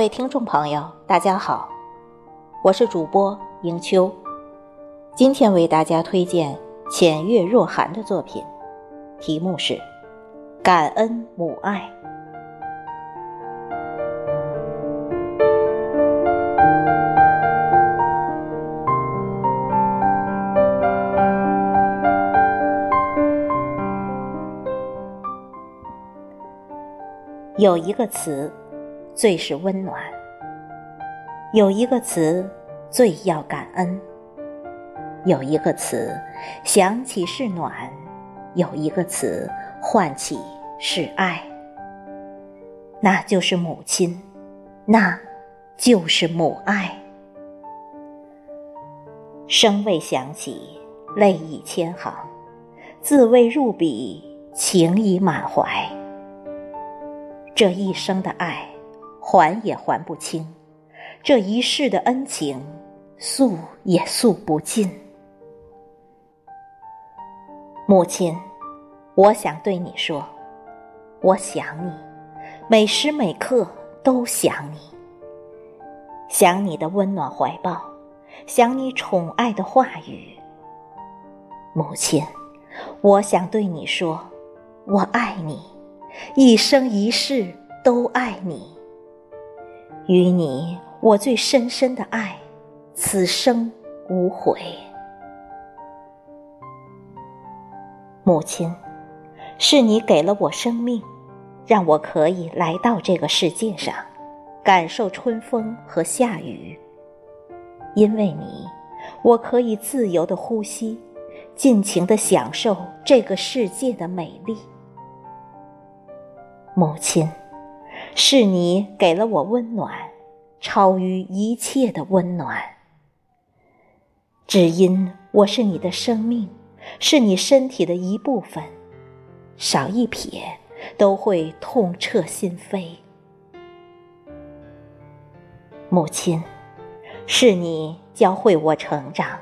各位听众朋友，大家好，我是主播迎秋，今天为大家推荐浅月若寒的作品，题目是《感恩母爱》。有一个词。最是温暖。有一个词，最要感恩。有一个词，想起是暖；有一个词，唤起是爱。那就是母亲，那就是母爱。声未响起，泪已千行；字未入笔，情已满怀。这一生的爱。还也还不清，这一世的恩情，诉也诉不尽。母亲，我想对你说，我想你，每时每刻都想你。想你的温暖怀抱，想你宠爱的话语。母亲，我想对你说，我爱你，一生一世都爱你。与你，我最深深的爱，此生无悔。母亲，是你给了我生命，让我可以来到这个世界上，感受春风和夏雨。因为你，我可以自由的呼吸，尽情的享受这个世界的美丽。母亲。是你给了我温暖，超于一切的温暖。只因我是你的生命，是你身体的一部分，少一撇都会痛彻心扉。母亲，是你教会我成长，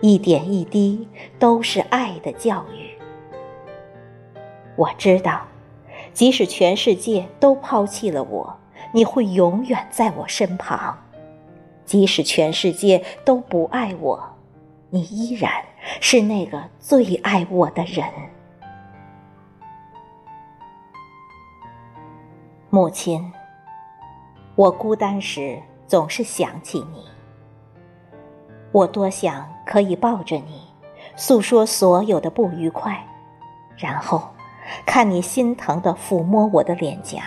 一点一滴都是爱的教育。我知道。即使全世界都抛弃了我，你会永远在我身旁；即使全世界都不爱我，你依然是那个最爱我的人。母亲，我孤单时总是想起你，我多想可以抱着你，诉说所有的不愉快，然后。看你心疼的抚摸我的脸颊，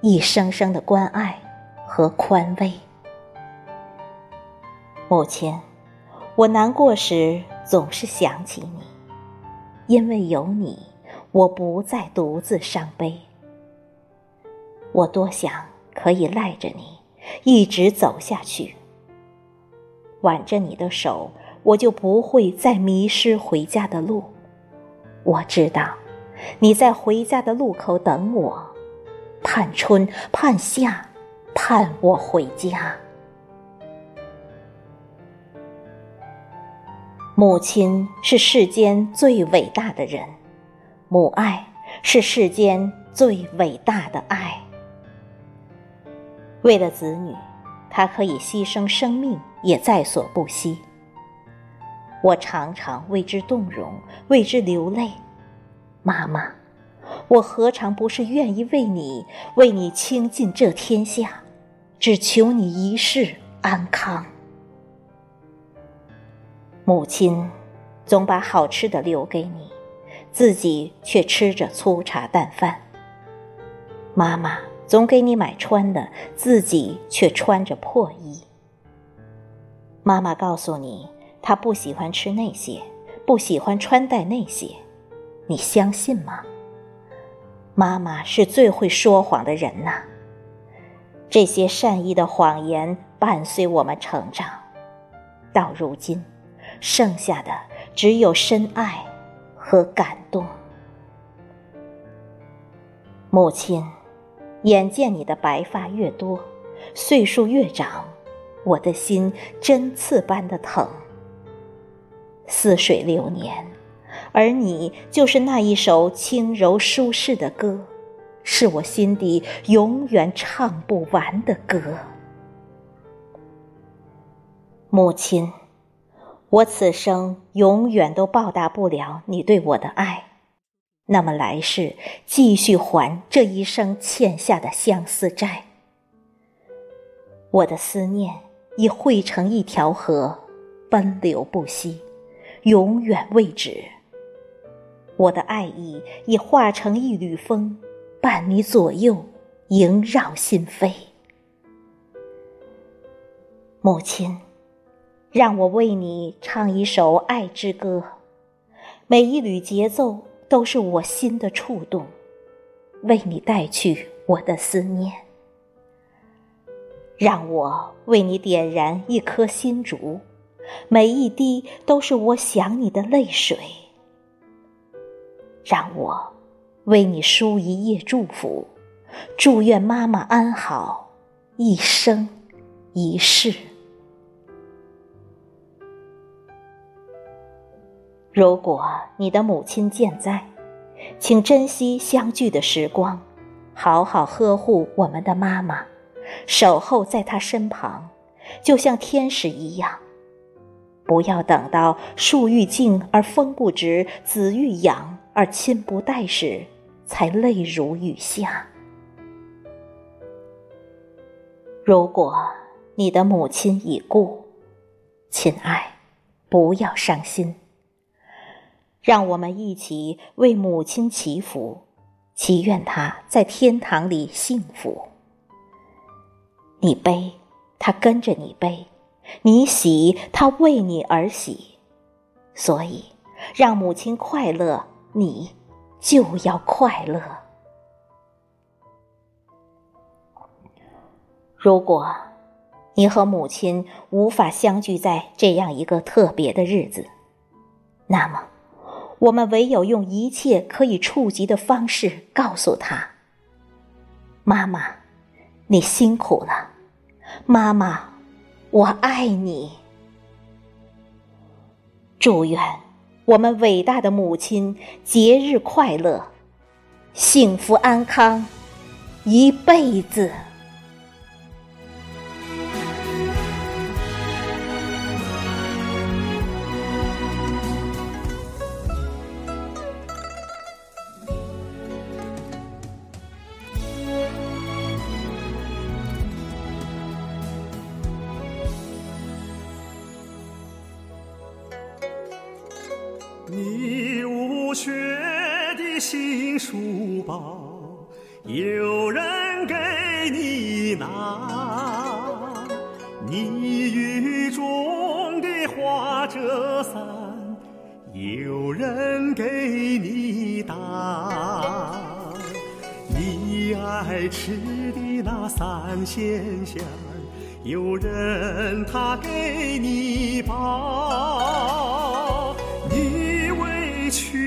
一声声的关爱和宽慰。母亲，我难过时总是想起你，因为有你，我不再独自伤悲。我多想可以赖着你，一直走下去，挽着你的手，我就不会再迷失回家的路。我知道。你在回家的路口等我，盼春盼夏，盼我回家。母亲是世间最伟大的人，母爱是世间最伟大的爱。为了子女，她可以牺牲生命也在所不惜。我常常为之动容，为之流泪。妈妈，我何尝不是愿意为你，为你倾尽这天下，只求你一世安康。母亲总把好吃的留给你，自己却吃着粗茶淡饭。妈妈总给你买穿的，自己却穿着破衣。妈妈告诉你，她不喜欢吃那些，不喜欢穿戴那些。你相信吗？妈妈是最会说谎的人呐。这些善意的谎言伴随我们成长，到如今，剩下的只有深爱和感动。母亲，眼见你的白发越多，岁数越长，我的心针刺般的疼。似水流年。而你就是那一首轻柔舒适的歌，是我心底永远唱不完的歌。母亲，我此生永远都报答不了你对我的爱，那么来世继续还这一生欠下的相思债。我的思念已汇成一条河，奔流不息，永远未止。我的爱意已化成一缕风，伴你左右，萦绕心扉。母亲，让我为你唱一首爱之歌，每一缕节奏都是我心的触动，为你带去我的思念。让我为你点燃一颗心烛，每一滴都是我想你的泪水。让我为你书一夜祝福，祝愿妈妈安好，一生一世。如果你的母亲健在，请珍惜相聚的时光，好好呵护我们的妈妈，守候在她身旁，就像天使一样。不要等到树欲静而风不止，子欲养。而亲不待时，才泪如雨下。如果你的母亲已故，亲爱，不要伤心。让我们一起为母亲祈福，祈愿她在天堂里幸福。你悲，她跟着你悲；你喜，她为你而喜。所以，让母亲快乐。你就要快乐。如果你和母亲无法相聚在这样一个特别的日子，那么我们唯有用一切可以触及的方式告诉她：“妈妈，你辛苦了，妈妈，我爱你。”祝愿。我们伟大的母亲节日快乐，幸福安康，一辈子。你无缺的新书包，有人给你拿；你雨中的花折伞，有人给你打。你爱吃的那三鲜馅，有人他给你包。去。